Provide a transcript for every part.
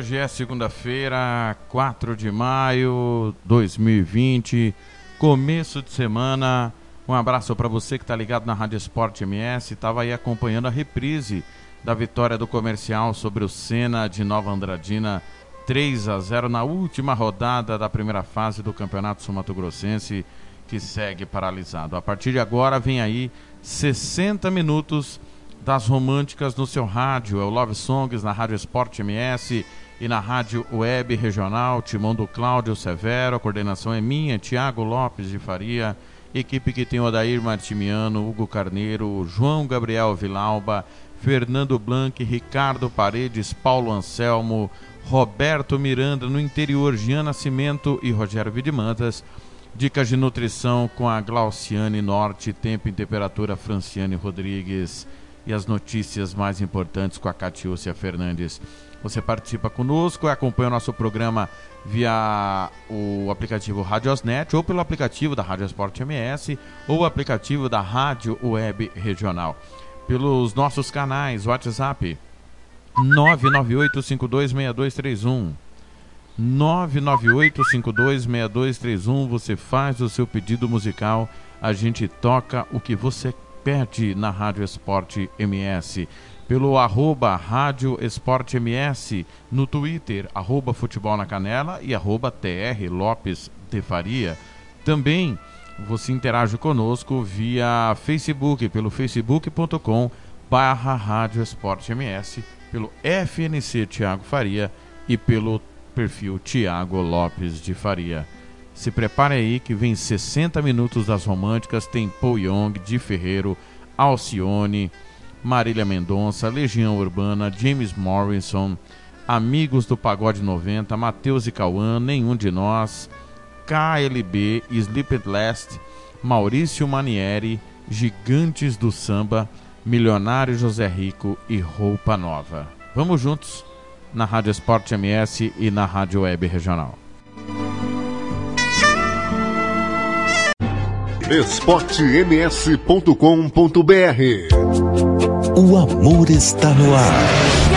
Hoje é segunda-feira, 4 de maio de 2020, começo de semana. Um abraço para você que está ligado na Rádio Esporte MS, estava aí acompanhando a reprise da vitória do comercial sobre o Senna de Nova Andradina, 3 a 0 na última rodada da primeira fase do Campeonato Sumato Grossense, que segue paralisado. A partir de agora vem aí 60 minutos das românticas no seu rádio. É o Love Songs na Rádio Esporte MS e na Rádio Web Regional. Timão do Cláudio Severo. A coordenação é minha, Tiago Lopes de Faria. Equipe que tem o Adair Martimiano, Hugo Carneiro, João Gabriel Vilauba, Fernando Blanc, Ricardo Paredes, Paulo Anselmo, Roberto Miranda no interior, Jean Nascimento e Rogério Vidimantas. Dicas de nutrição com a Glauciane Norte, tempo e temperatura Franciane Rodrigues e as notícias mais importantes com a Catiúcia Fernandes. Você participa conosco acompanha o nosso programa via o aplicativo Radiosnet ou pelo aplicativo da Rádio Esporte MS ou o aplicativo da Rádio Web Regional. Pelos nossos canais WhatsApp 998526231 998526231 você faz o seu pedido musical, a gente toca o que você pede na Rádio Esporte MS. Pelo arroba Rádio Esporte MS no Twitter, arroba Futebol na Canela e arroba TR Lopes de Faria. Também você interage conosco via Facebook, pelo facebook.com barra Rádio Esporte MS, pelo FNC Tiago Faria e pelo perfil Tiago Lopes de Faria. Se prepare aí que vem 60 minutos das românticas, tem Paul Young, Di Ferreiro, Alcione, Marília Mendonça, Legião Urbana, James Morrison, Amigos do Pagode 90, Matheus e Cauã, Nenhum de Nós, KLB, Sleep at Last, Maurício Manieri, Gigantes do Samba, Milionário José Rico e Roupa Nova. Vamos juntos na Rádio Esporte MS e na Rádio Web Regional. esportems.com.br O amor está no ar.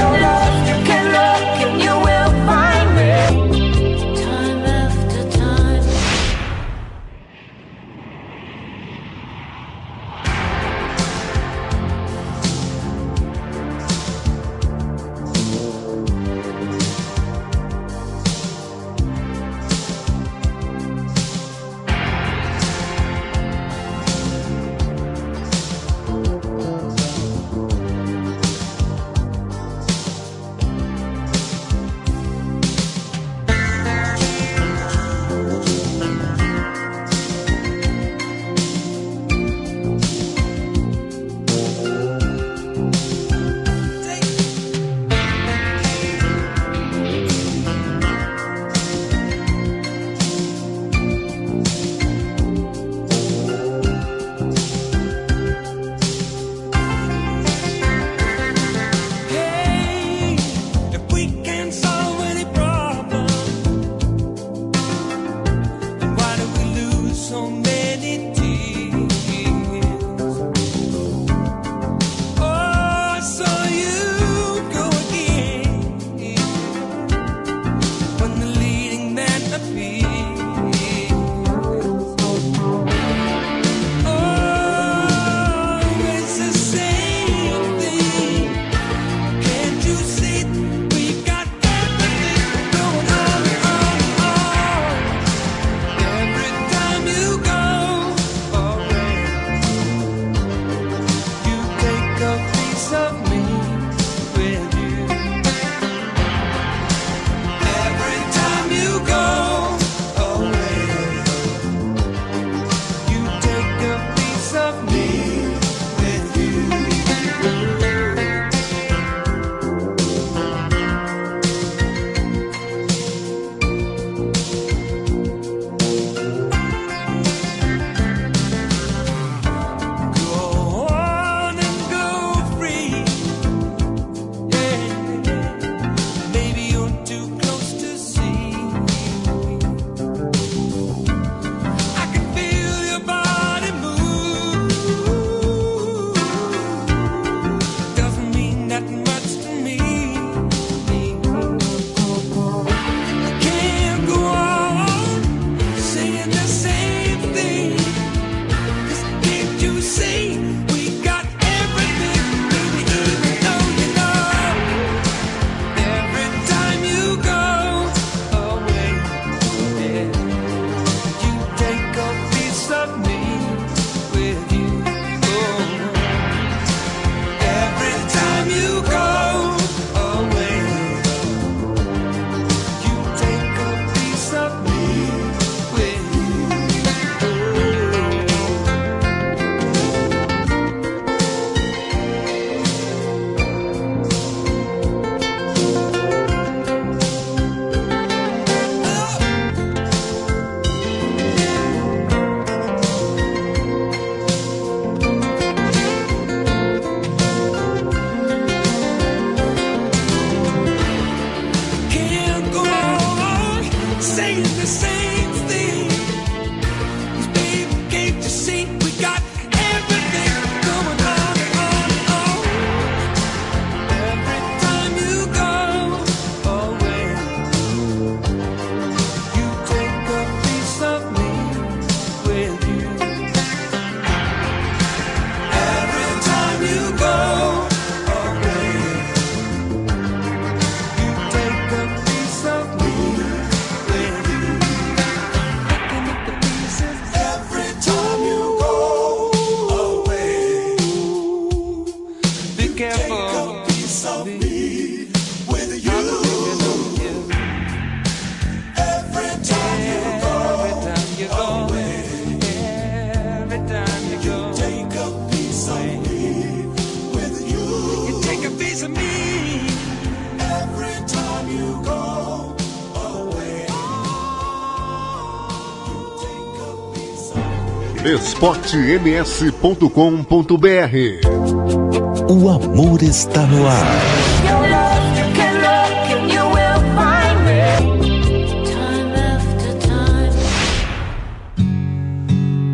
esportems.com.br O amor está no ar.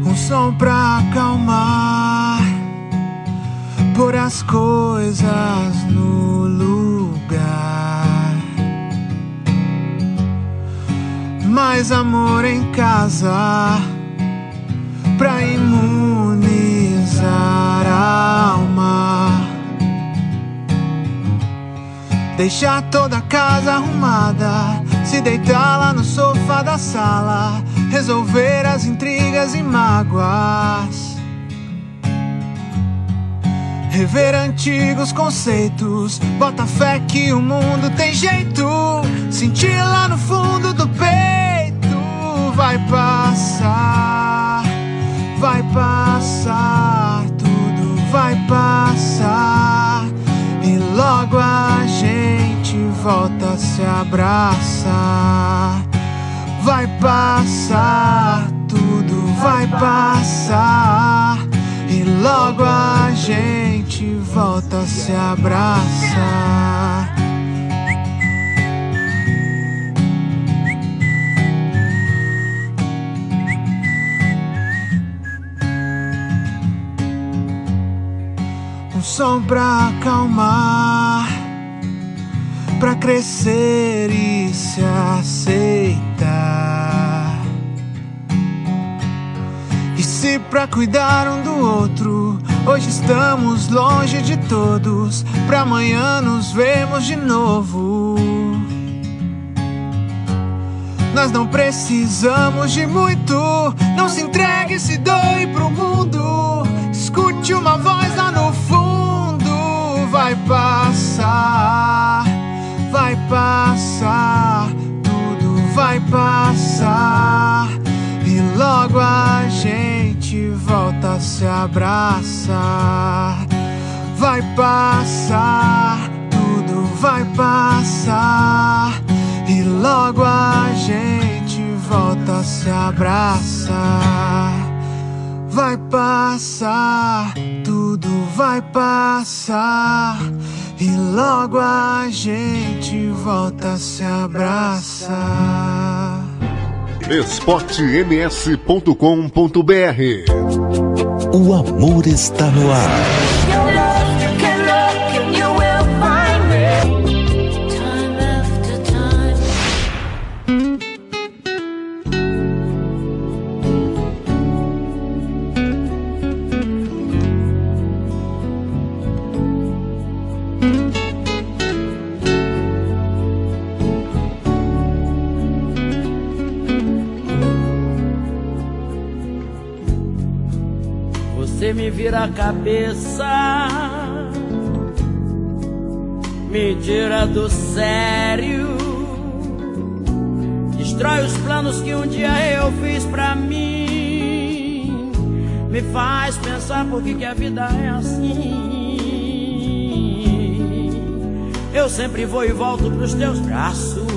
Um som pra acalmar, pôr as coisas no lugar. Mais amor em casa Deixar toda a casa arrumada, se deitar lá no sofá da sala, resolver as intrigas e mágoas. Rever antigos conceitos, bota fé que o mundo tem jeito. Sentir lá no fundo do peito, vai passar vai passar, tudo vai passar e logo a volta se abraçar. Vai passar, tudo vai passar e logo a gente volta se abraçar. um som pra acalmar, pra crescer e se aceitar. E se pra cuidar um do outro, hoje estamos longe de todos, pra amanhã nos vermos de novo. Nós não precisamos de muito, não se entregue, se doe pro mundo. Escute uma voz lá no fundo, vai passar, vai passar, tudo vai passar. E logo a gente volta a se abraçar. Vai passar, tudo vai passar. E logo a gente volta a se abraçar. Vai passar, tudo vai passar. E logo a gente volta a se abraçar. esportems.com.br O amor está no ar. Cabeça, me tira do sério, destrói os planos que um dia eu fiz pra mim, me faz pensar por que, que a vida é assim. Eu sempre vou e volto pros teus braços,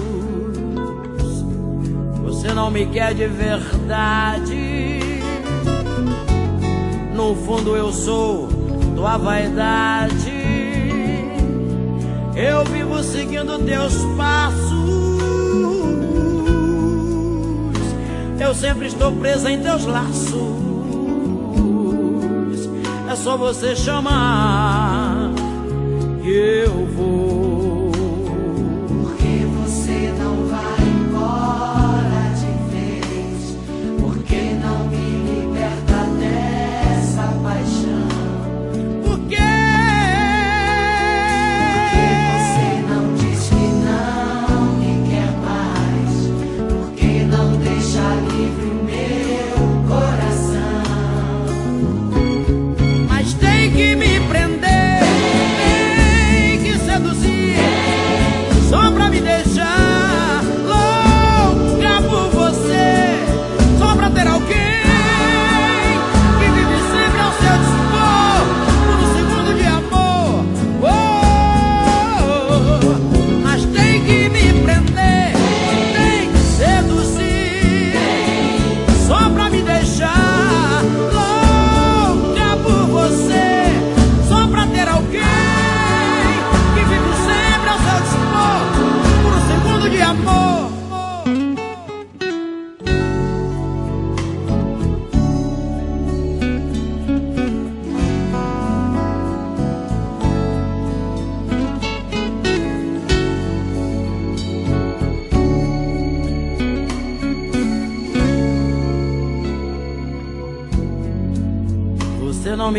você não me quer de verdade. No fundo eu sou tua vaidade. Eu vivo seguindo teus passos. Eu sempre estou presa em teus laços. É só você chamar que eu vou.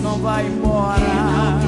Não vai embora.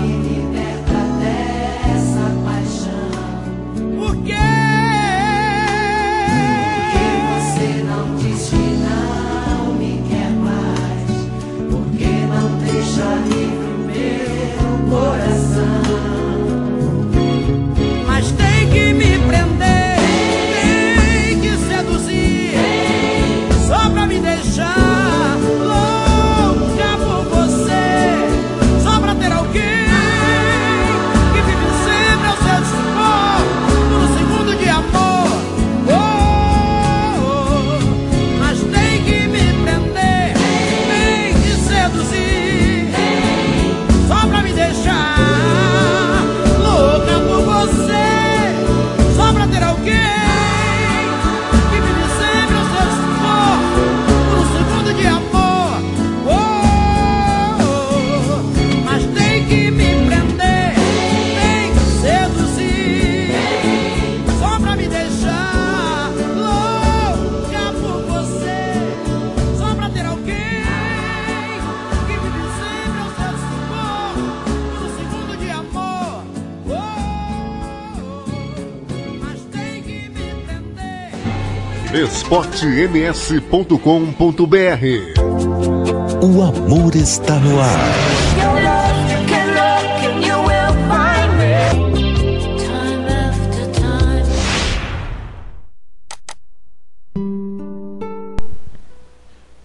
esportems.com.br O amor está no ar.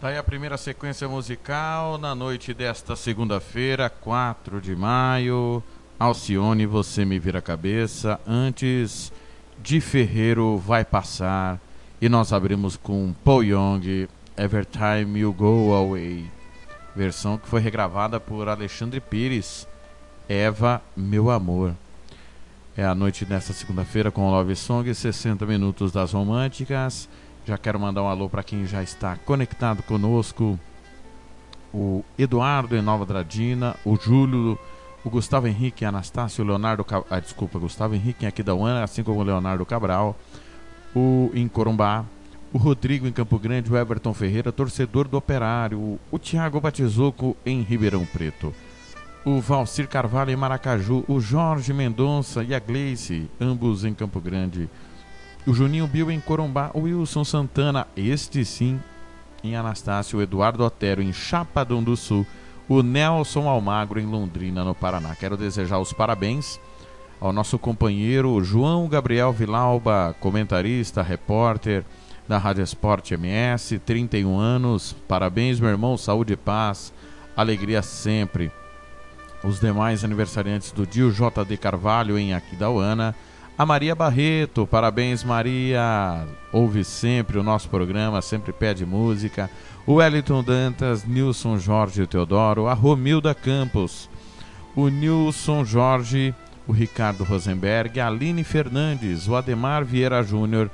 Tá aí a primeira sequência musical na noite desta segunda-feira, 4 de maio. Alcione, você me vira a cabeça. Antes de Ferreiro vai passar. E nós abrimos com Paul Young, Every Time You Go Away. Versão que foi regravada por Alexandre Pires. Eva, meu amor. É a noite desta segunda-feira com Love Song, 60 minutos das românticas. Já quero mandar um alô para quem já está conectado conosco. O Eduardo em Nova Dradina, o Júlio, o Gustavo Henrique, Anastácio, Leonardo, ah, desculpa, Gustavo Henrique em aqui da UAN, assim como o Leonardo Cabral, o em Corumbá, o Rodrigo em Campo Grande, o Everton Ferreira, torcedor do Operário, o, o Thiago Batizuco em Ribeirão Preto, o Valcir Carvalho em Maracaju, o Jorge Mendonça e a Gleice, ambos em Campo Grande, o Juninho Bill em Corumbá, o Wilson Santana, este sim, em Anastácio, o Eduardo Otero em Chapadão do Sul, o Nelson Almagro em Londrina, no Paraná. Quero desejar os parabéns ao nosso companheiro João Gabriel Vilauba, comentarista, repórter da Rádio Esporte MS, 31 anos. Parabéns, meu irmão, saúde e paz, alegria sempre. Os demais aniversariantes do dia, o JD Carvalho em Aquidauana, a Maria Barreto, parabéns Maria, ouve sempre o nosso programa, sempre pede música. O Wellington Dantas, Nilson Jorge Teodoro, a Romilda Campos, o Nilson Jorge, o Ricardo Rosenberg, a Aline Fernandes, o Ademar Vieira Júnior,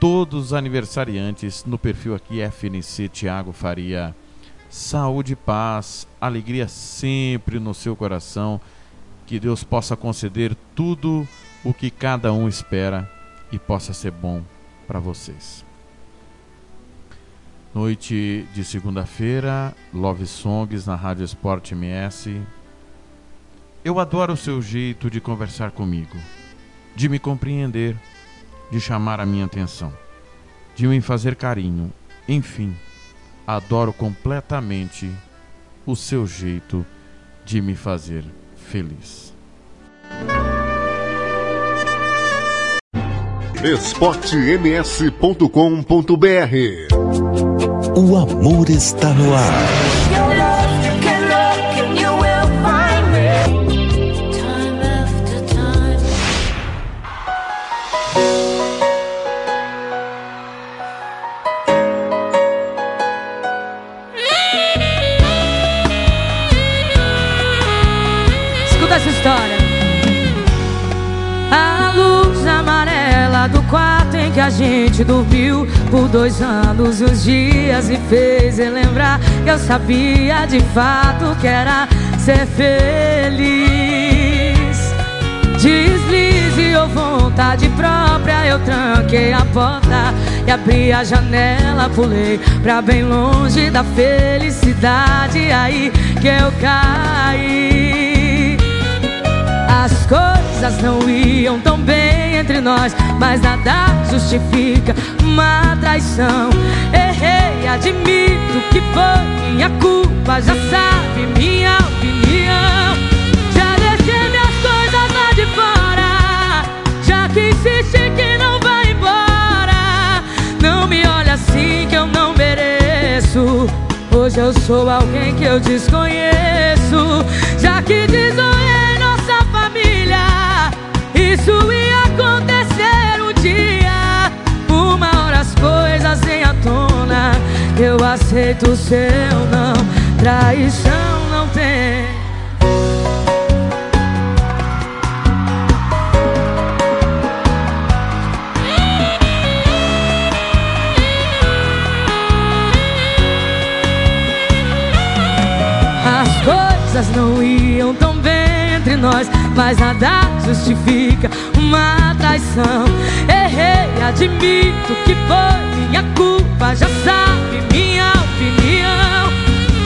todos os aniversariantes no perfil aqui FNC Tiago Faria. Saúde paz, alegria sempre no seu coração. Que Deus possa conceder tudo o que cada um espera e possa ser bom para vocês. Noite de segunda-feira, Love Songs na Rádio Esporte MS. Eu adoro o seu jeito de conversar comigo, de me compreender, de chamar a minha atenção, de me fazer carinho. Enfim, adoro completamente o seu jeito de me fazer feliz. esportems.com.br O amor está no ar. Gente dormiu por dois anos e uns dias me fez relembrar que eu sabia de fato que era ser feliz. Deslize ou vontade própria, eu tranquei a porta e abri a janela, pulei pra bem longe da felicidade. Aí que eu caí. As coisas não iam tão bem entre nós, mas nada justifica uma traição. Errei, admito que foi minha culpa, já sabe minha opinião. Já deixei minhas coisas lá de fora, já que insiste que não vai embora. Não me olha assim que eu não mereço. Hoje eu sou alguém que eu desconheço, já que desonrei nossa família. Isso ia acontecer um dia. Uma hora as coisas vêm à tona. Eu aceito o seu não, traição não tem. As coisas não iam tão bem entre nós, mas nada justifica uma traição. Errei, admito que foi minha culpa, já sabe minha opinião.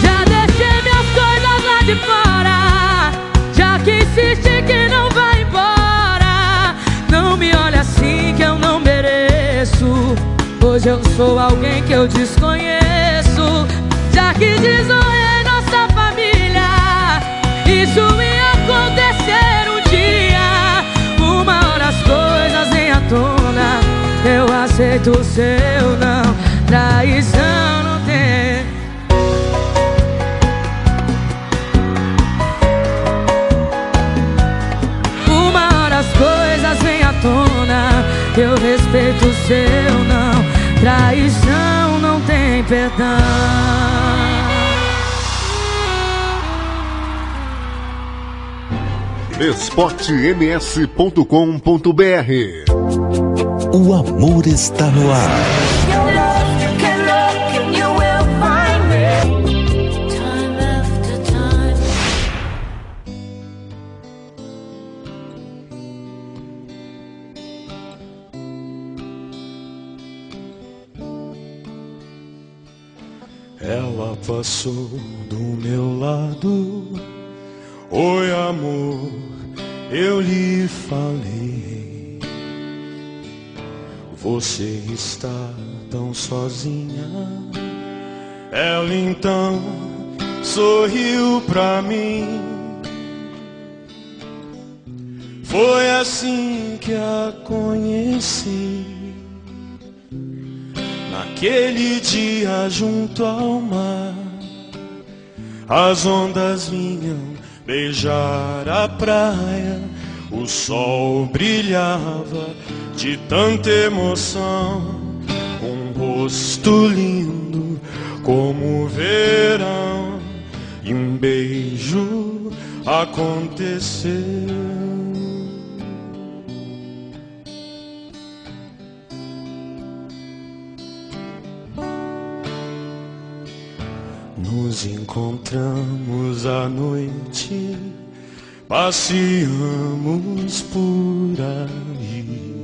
Já deixei minhas coisas lá de fora, já que insiste que não vai embora. Não me olha assim que eu não mereço. Hoje eu sou alguém que eu desconheço, já que desonrei aceito o seu não, traição não tem. Uma hora as coisas vêm à tona. Eu respeito o seu não, traição não tem perdão. esportems.com.br O amor está no ar. Ela passou do meu lado. Oi, amor, eu lhe falei. Você está tão sozinha. Ela então sorriu pra mim. Foi assim que a conheci. Naquele dia junto ao mar, as ondas vinham beijar a praia, o sol brilhava de tanta emoção, um rosto lindo como o verão, e um beijo aconteceu. Nos encontramos à noite, passeamos por aí.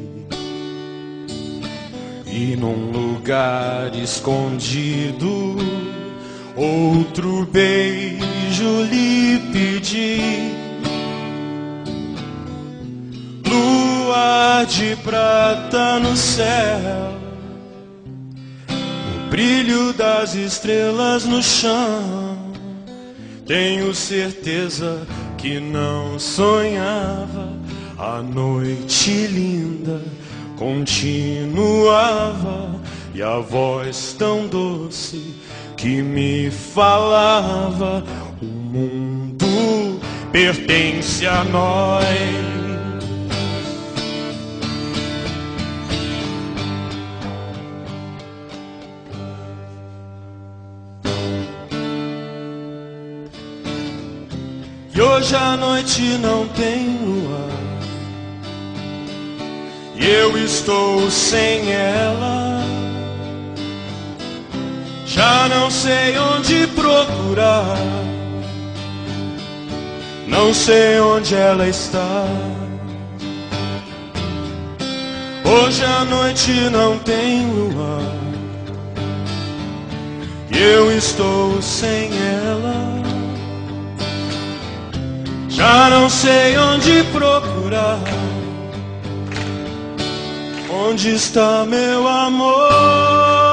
E num lugar escondido, outro beijo lhe pedi. Lua de prata no céu o brilho das estrelas no chão. Tenho certeza que não sonhava. A noite linda continuava e a voz tão doce que me falava: O mundo pertence a nós. E hoje a noite não tem luar e eu estou sem ela. Já não sei onde procurar, não sei onde ela está. Hoje à noite não tem luar, e eu estou sem ela. Já não sei onde procurar. Onde está meu amor?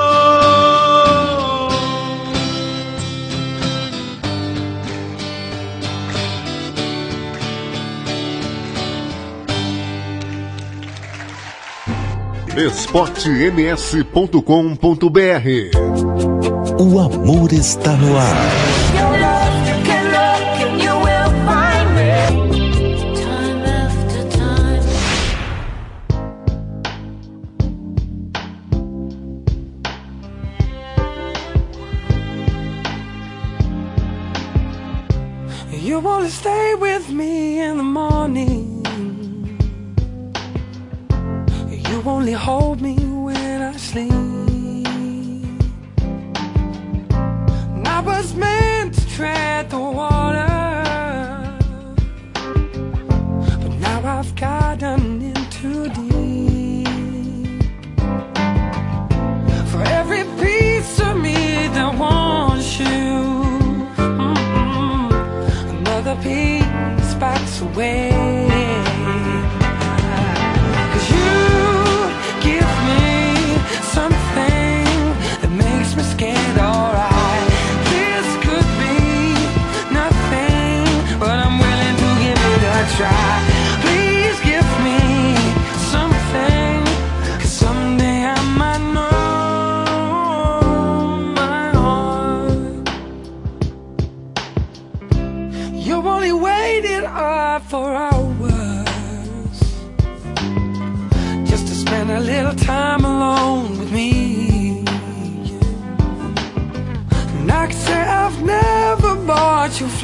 esportems.com.br O amor está no ar. hold me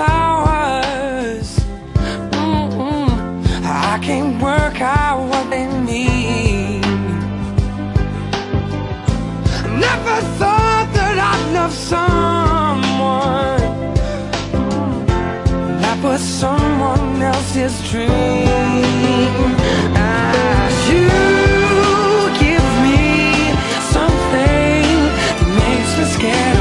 flowers. Mm -mm. I can't work out what they mean. Never thought that I'd love someone That was someone else's dream. As you give me something that makes me scared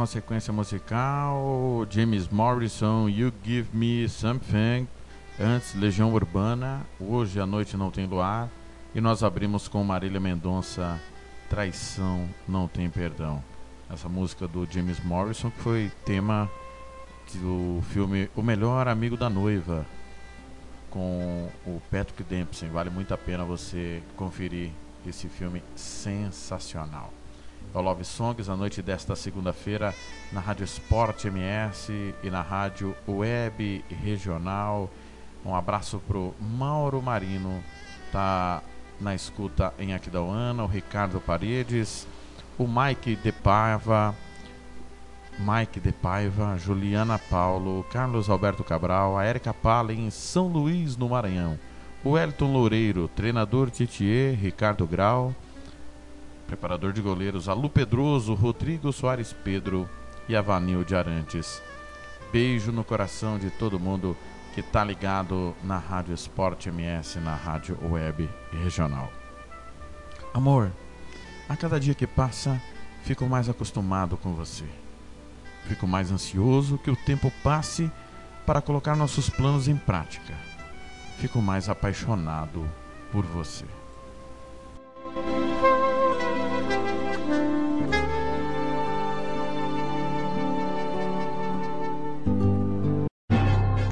Uma sequência musical. James Morrison, You Give Me Something. Antes, Legião Urbana. Hoje a noite não tem luar. E nós abrimos com Marília Mendonça, Traição Não Tem Perdão. Essa música do James Morrison, que foi tema do filme O Melhor Amigo da Noiva, com o Patrick Dempsey. Vale muito a pena você conferir esse filme sensacional. É o Love Songs, a noite desta segunda-feira, na Rádio Sport MS e na Rádio Web Regional. Um abraço pro Mauro Marino, tá na escuta em Aquidauana, o Ricardo Paredes, o Mike De Paiva, Mike De Paiva, Juliana Paulo, Carlos Alberto Cabral, a Érica Pala em São Luís, no Maranhão, o Elton Loureiro, treinador Titier, Ricardo Grau, preparador de goleiros Alu Pedroso, Rodrigo Soares Pedro e Avanil de Arantes. Beijo no coração de todo mundo que tá ligado na Rádio Esporte MS, na Rádio Web Regional. Amor, a cada dia que passa, fico mais acostumado com você. Fico mais ansioso que o tempo passe para colocar nossos planos em prática. Fico mais apaixonado por você.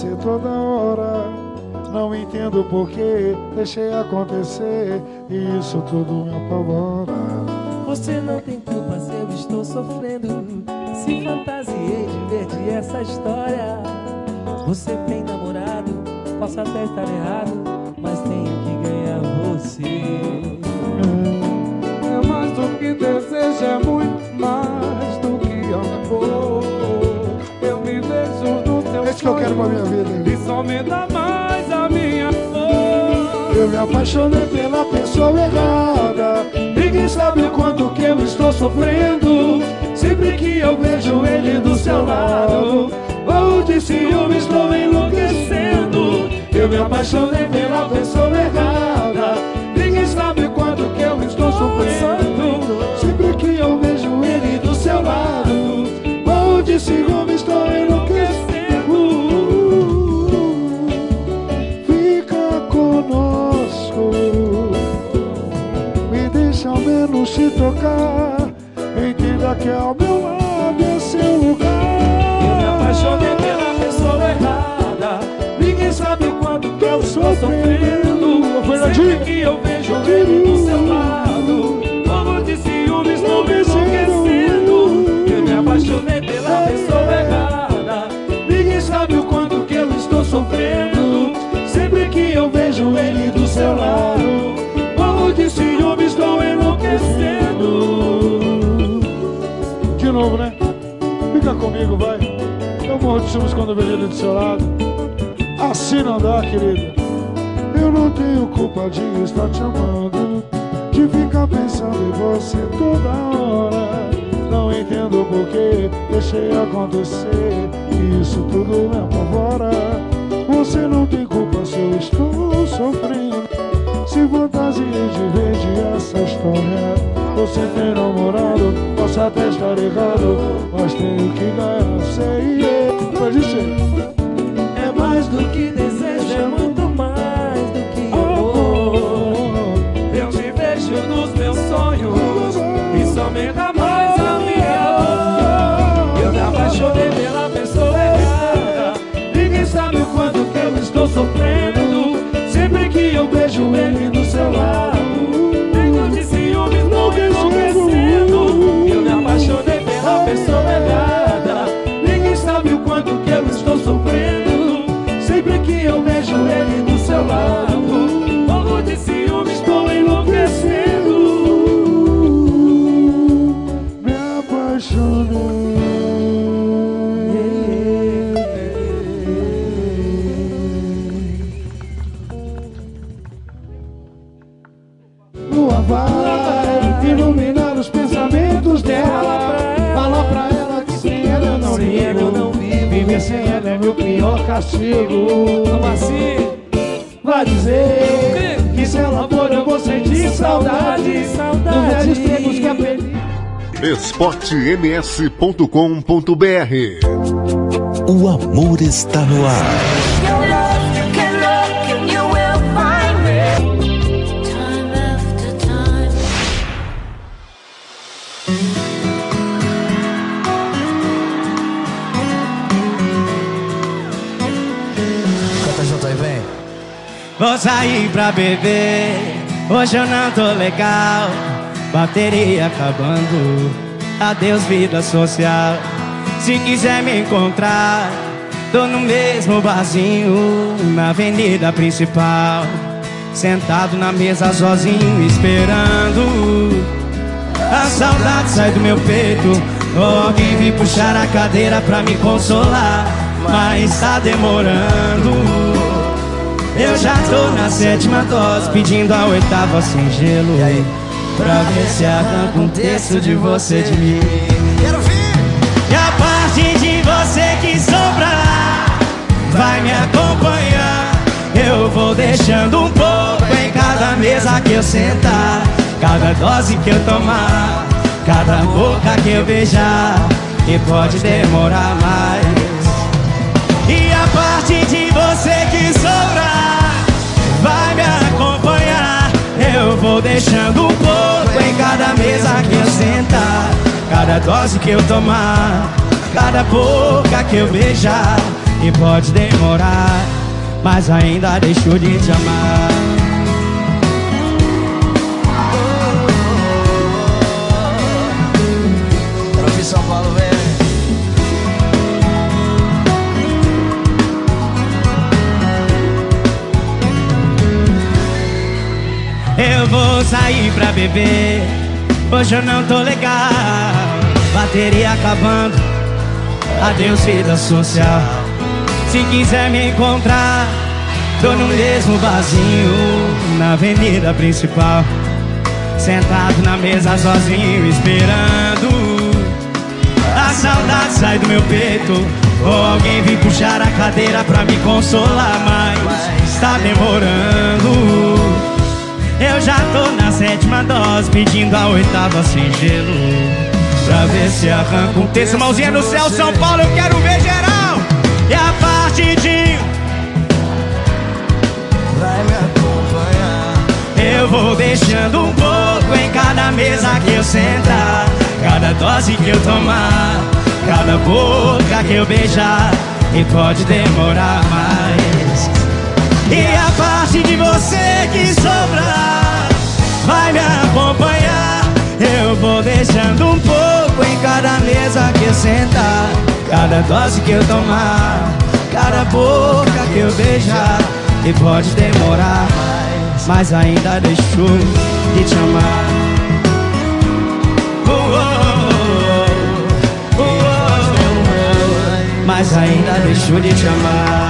Você toda hora. Não entendo por que deixei acontecer e isso tudo me apavora. Você não tem culpa se eu estou sofrendo. Se fantasiei de ver de essa história. Você tem namorado, posso até estar errado, mas tenho que ganhar você. É mais do que desejo, é muito mais do que amor. Esse que eu quero pra minha vida. Me dá mais a minha dor. Eu me apaixonei pela pessoa errada. Ninguém sabe quanto que eu estou sofrendo. Sempre que eu vejo ele do seu lado, ou de ciúme estou enlouquecendo. Eu me apaixonei pela pessoa errada. Ninguém sabe quanto que eu estou sofrendo. Sempre que eu vejo ele do seu lado, ou de ciúme estou enlouquecendo. Deixa ao menos te tocar. Entenda que ao meu lado é seu lugar. Eu me apaixonei pela pessoa errada. Ninguém sabe o quanto que eu estou sofrendo. Sempre que eu vejo ele do seu lado, como de ciúme estou me enlouquecendo. Eu me apaixonei pela pessoa errada. Ninguém sabe o quanto que eu estou sofrendo. Sempre que eu vejo ele do seu lado, novo, né? Fica comigo, vai. Eu morro de ciúmes quando eu vejo ele do seu lado. Assim não dá, querida. Eu não tenho culpa de estar te amando, de ficar pensando em você toda hora. Não entendo por que deixei acontecer, e isso tudo me apavora. Você não tem culpa se eu estou sofrendo. Se fantasiei de ver de essa história. Você tem namorado, posso até estar errado, mas tenho que ganhar, sei. Pode ser. É mais do que desejo, pessoa errada. Castigo. Como assim? Vai dizer que se ela for eu vou sentir saudade. Saudade. Nos velhos tempos que aprendi. esportems.com.br O amor está no ar. Vou sair pra beber, hoje eu não tô legal. Bateria acabando, adeus vida social. Se quiser me encontrar, tô no mesmo barzinho, na avenida principal. Sentado na mesa sozinho, esperando. A saudade sai do meu peito, ou alguém vem puxar a cadeira pra me consolar. Mas tá demorando. Eu já tô na sétima dose, pedindo a oitava sem gelo. E aí? Pra ver se arranca um texto de você de mim. Quero ver! E a parte de você que sobrar vai me acompanhar. Eu vou deixando um pouco em cada mesa que eu sentar. Cada dose que eu tomar, cada boca que eu beijar. E pode demorar mais. E a parte de você que sobrar Eu vou deixando um pouco em cada mesa que eu sentar. Cada dose que eu tomar, cada boca que eu beijar. E pode demorar, mas ainda deixo de te amar. Eu vou sair pra beber. Hoje eu não tô legal. Bateria acabando. Adeus, vida social. Se quiser me encontrar, tô no mesmo barzinho, na avenida principal. Sentado na mesa sozinho, esperando. A saudade sai do meu peito. Ou alguém vem puxar a cadeira pra me consolar, mas está demorando. Eu já tô na sétima dose, pedindo a oitava sem gelo. Pra ver se arranca um texto. Mãozinha no céu, São Paulo, eu quero ver geral. E a parte de Vai me acompanhar. Eu vou deixando um pouco em cada mesa que eu sentar. Cada dose que eu tomar, cada boca que eu beijar. E pode demorar mais. E parte de você que sobrar vai me acompanhar. Eu vou deixando um pouco em cada mesa que eu sentar. Cada dose que eu tomar, cada boca que eu beijar. E pode demorar mas ainda deixo de te amar. Oh, oh, oh, oh, oh. Mas ainda deixo de te amar.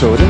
sobre.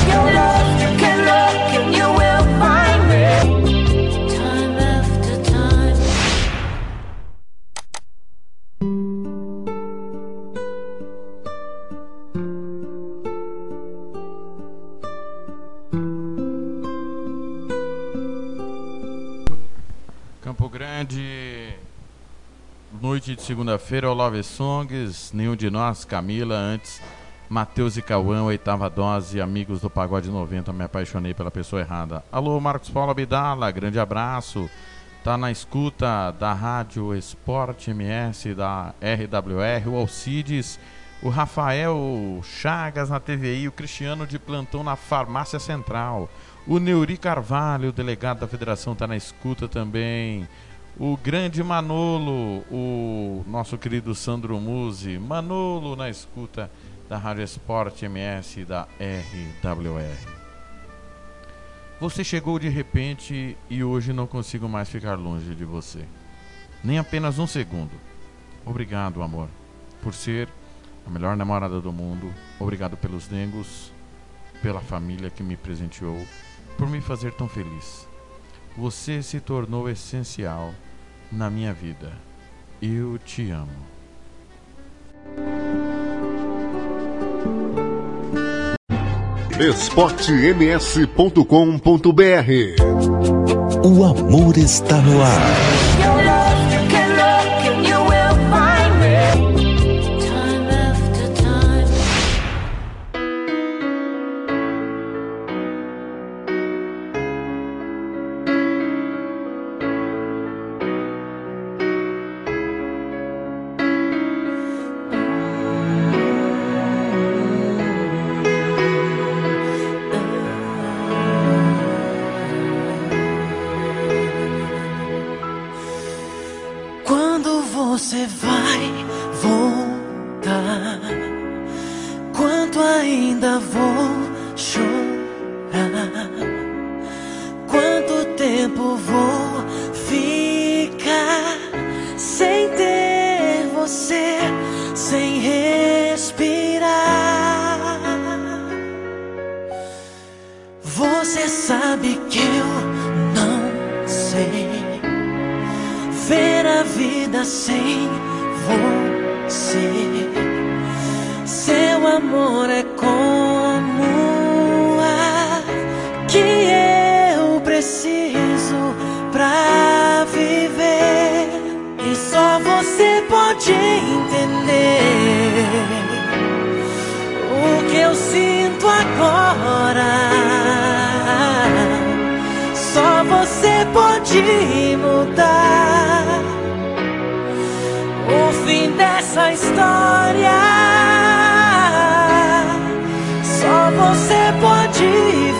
Segunda-feira, o Love Songs, nenhum de nós, Camila, antes, Matheus e Cauã, oitava dose, amigos do Pagode 90, me apaixonei pela pessoa errada. Alô, Marcos Paulo Abdala, grande abraço, tá na escuta da Rádio Esporte MS, da RWR, o Alcides, o Rafael Chagas na TVI, o Cristiano de plantão na Farmácia Central, o Neuri Carvalho, delegado da federação, está na escuta também. O grande Manolo, o nosso querido Sandro Musi, Manolo na escuta da Rádio Esporte MS da RWR. Você chegou de repente e hoje não consigo mais ficar longe de você. Nem apenas um segundo. Obrigado, amor, por ser a melhor namorada do mundo. Obrigado pelos dengos, pela família que me presenteou, por me fazer tão feliz. Você se tornou essencial na minha vida. Eu te amo. esportems.com.br O amor está no ar.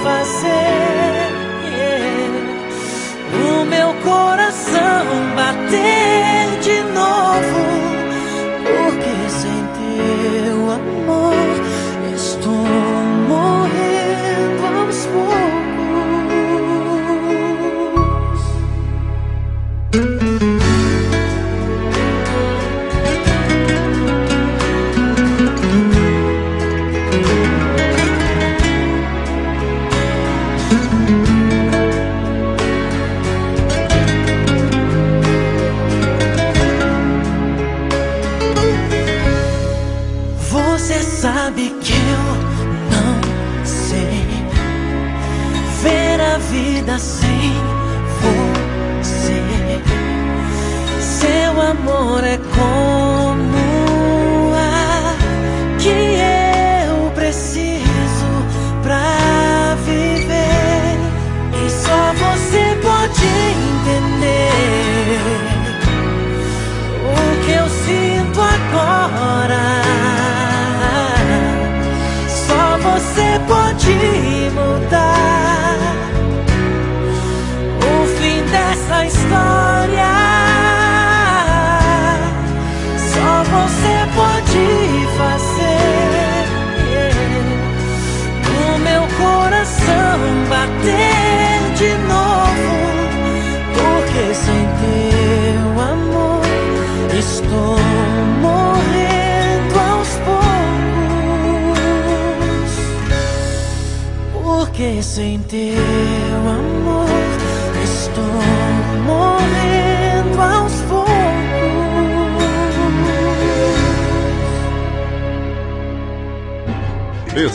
Pode fazer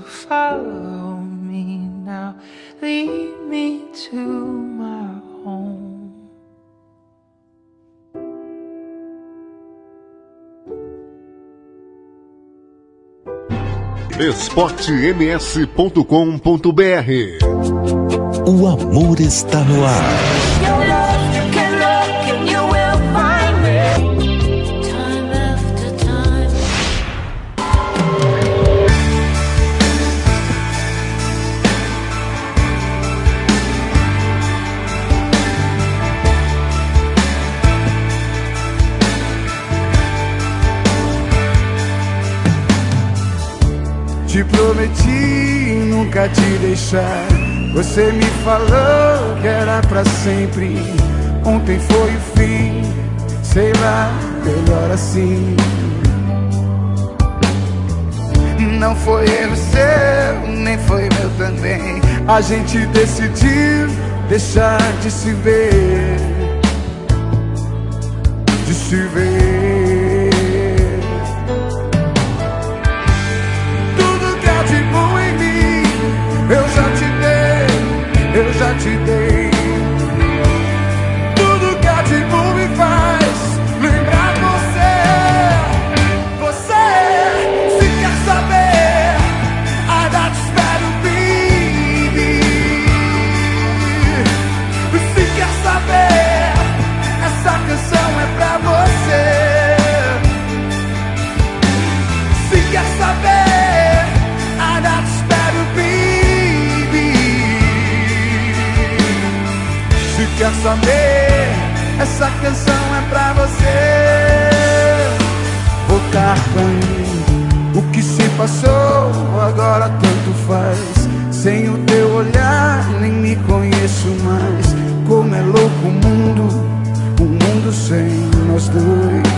follow me now. Lead me to my home. esportems.com.br O amor está no ar. nunca te deixar. Você me falou que era pra sempre. Ontem foi o fim, sei lá, melhor assim. Não foi erro seu, nem foi meu também. A gente decidiu deixar de se ver. De se ver. Amei. Essa canção é pra você. Voltar pra mim. O que se passou agora tanto faz. Sem o teu olhar nem me conheço mais. Como é louco o mundo, o um mundo sem nós dois.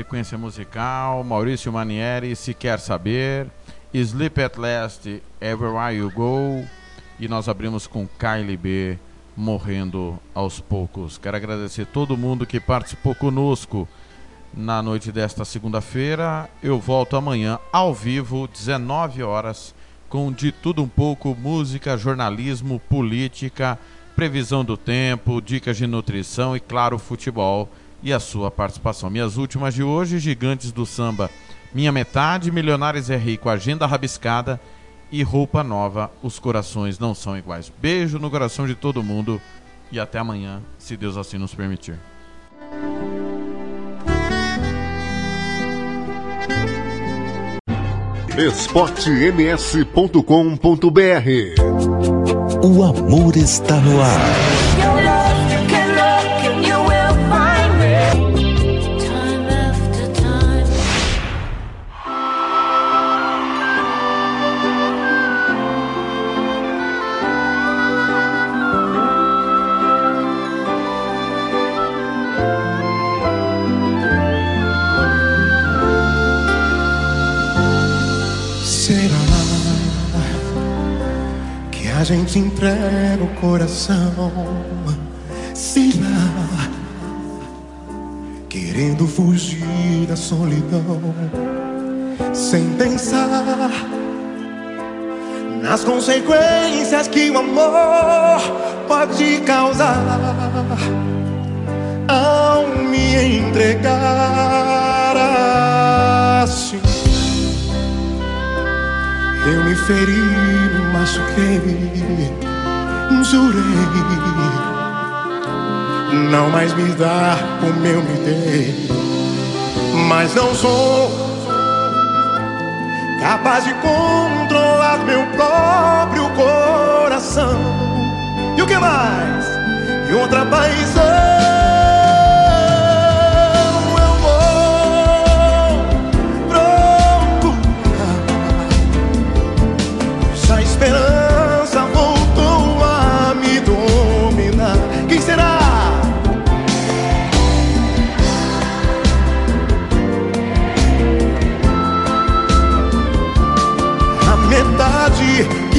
Sequência musical. Maurício Manieri, Se Quer Saber. Sleep at Last, Everywhere You Go. E nós abrimos com Kylie B, Morrendo aos Poucos. Quero agradecer todo mundo que participou conosco na noite desta segunda-feira. Eu volto amanhã ao vivo, 19 horas, com de tudo um pouco: música, jornalismo, política, previsão do tempo, dicas de nutrição e, claro, futebol e a sua participação. Minhas últimas de hoje: Gigantes do Samba, Minha Metade, Milionários é Rico, Agenda Rabiscada e Roupa Nova. Os corações não são iguais. Beijo no coração de todo mundo e até amanhã, se Deus assim nos permitir. esportems.com.br O amor está no ar. Gente entrega o coração? Será querendo fugir da solidão sem pensar nas consequências que o amor pode causar ao me entregar assim? Eu me feri, me machuquei, jurei não mais me dar como eu me dei, mas não sou capaz de controlar meu próprio coração. E o que mais? E outra paixão. Metade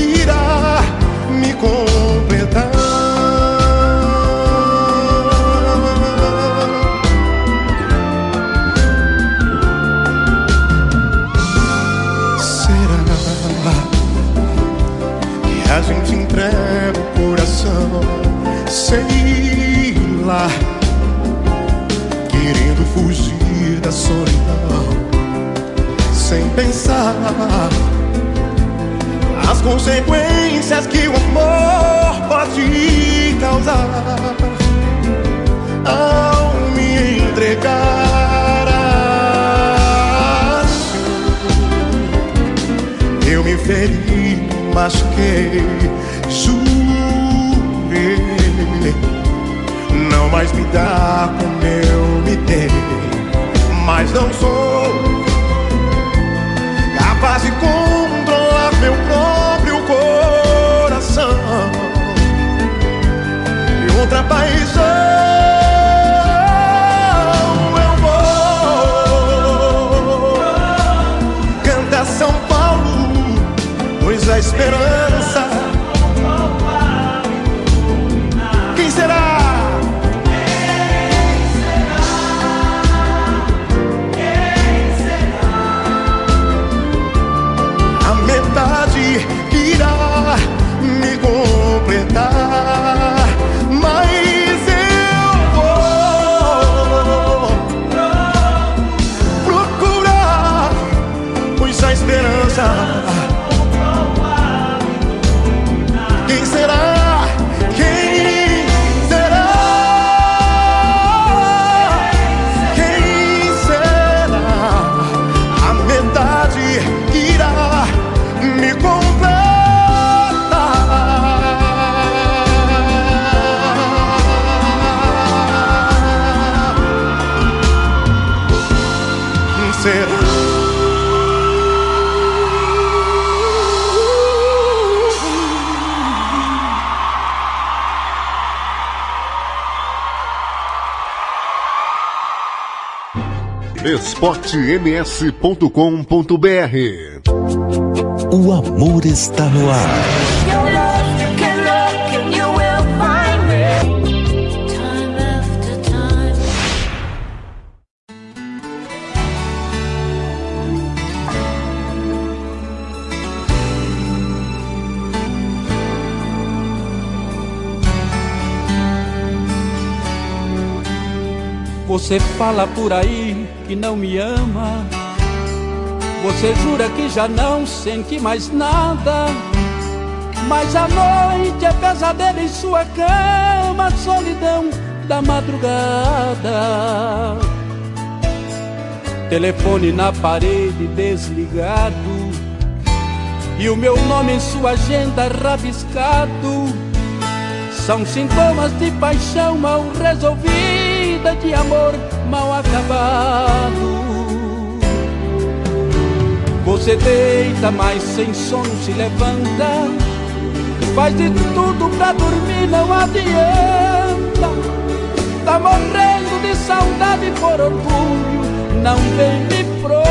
esportems.com.br O amor está no ar. Você fala por aí que não me ama. Você jura que já não sente mais nada. Mas a noite é pesadelo em sua cama, solidão da madrugada. Telefone na parede desligado. E o meu nome em sua agenda rabiscado. São sintomas de paixão mal resolvida, de amor mal acabado. Você deita, mas sem sono se levanta. Faz de tudo pra dormir, não adianta. Tá morrendo de saudade por orgulho, não vem me procurar.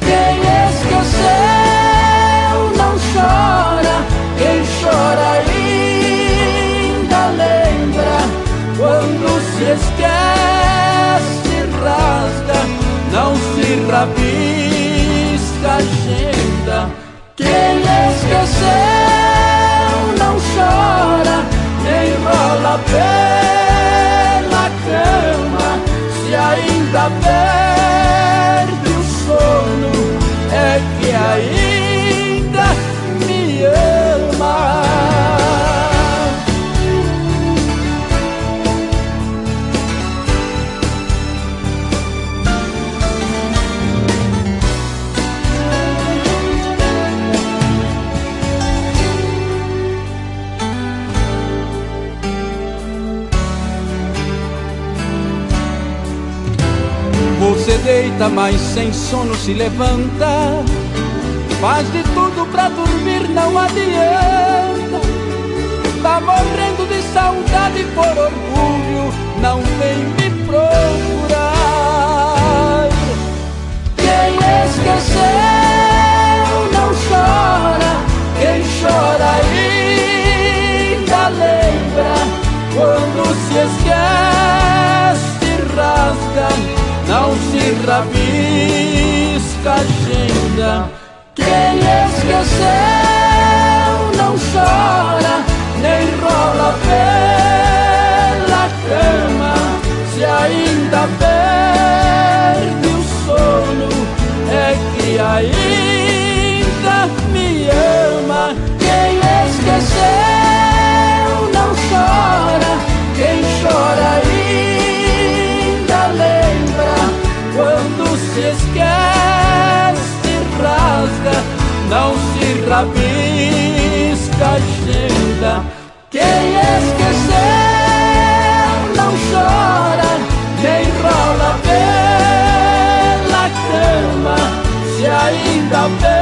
Quem esqueceu não chora, quem chora ainda esquece, rasga, não se rabisca agenda. Quem esqueceu não chora, nem rola pela cama. Se ainda perde o sono, é que ainda Deita, mas sem sono se levanta. Faz de tudo pra dormir, não adianta. Tá morrendo de saudade por orgulho, não vem me procurar. Quem esqueceu não chora, quem chora ainda lembra. Quando se esquece, rasga se rabisca a agenda. Quem esqueceu não chora, nem rola pela cama. Se ainda perde o sono, é que ainda não se rabisca agenda. Quem esqueceu não chora, nem rola pela cama. Se ainda perde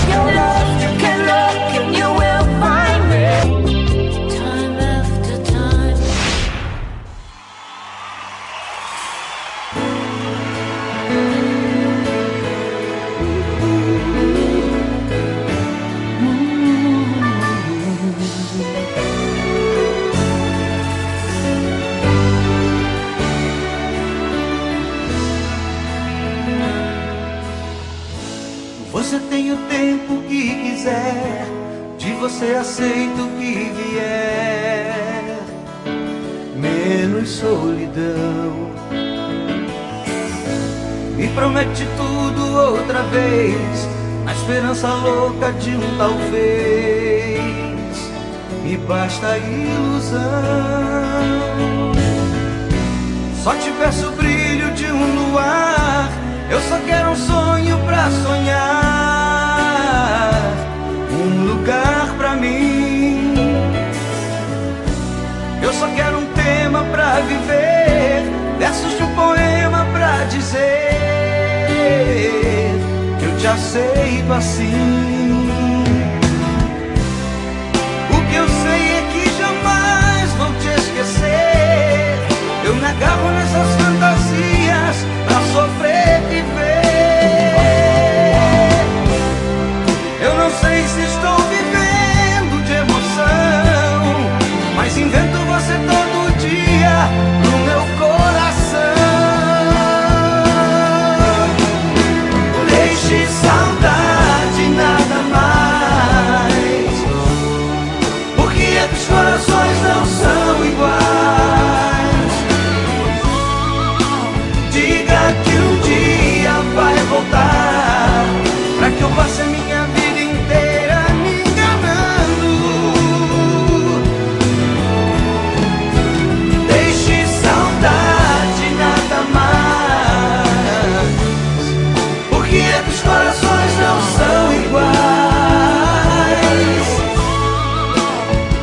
sabia os corações não são iguais.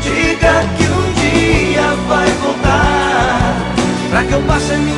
Diga que um dia vai voltar, pra que eu passe a minha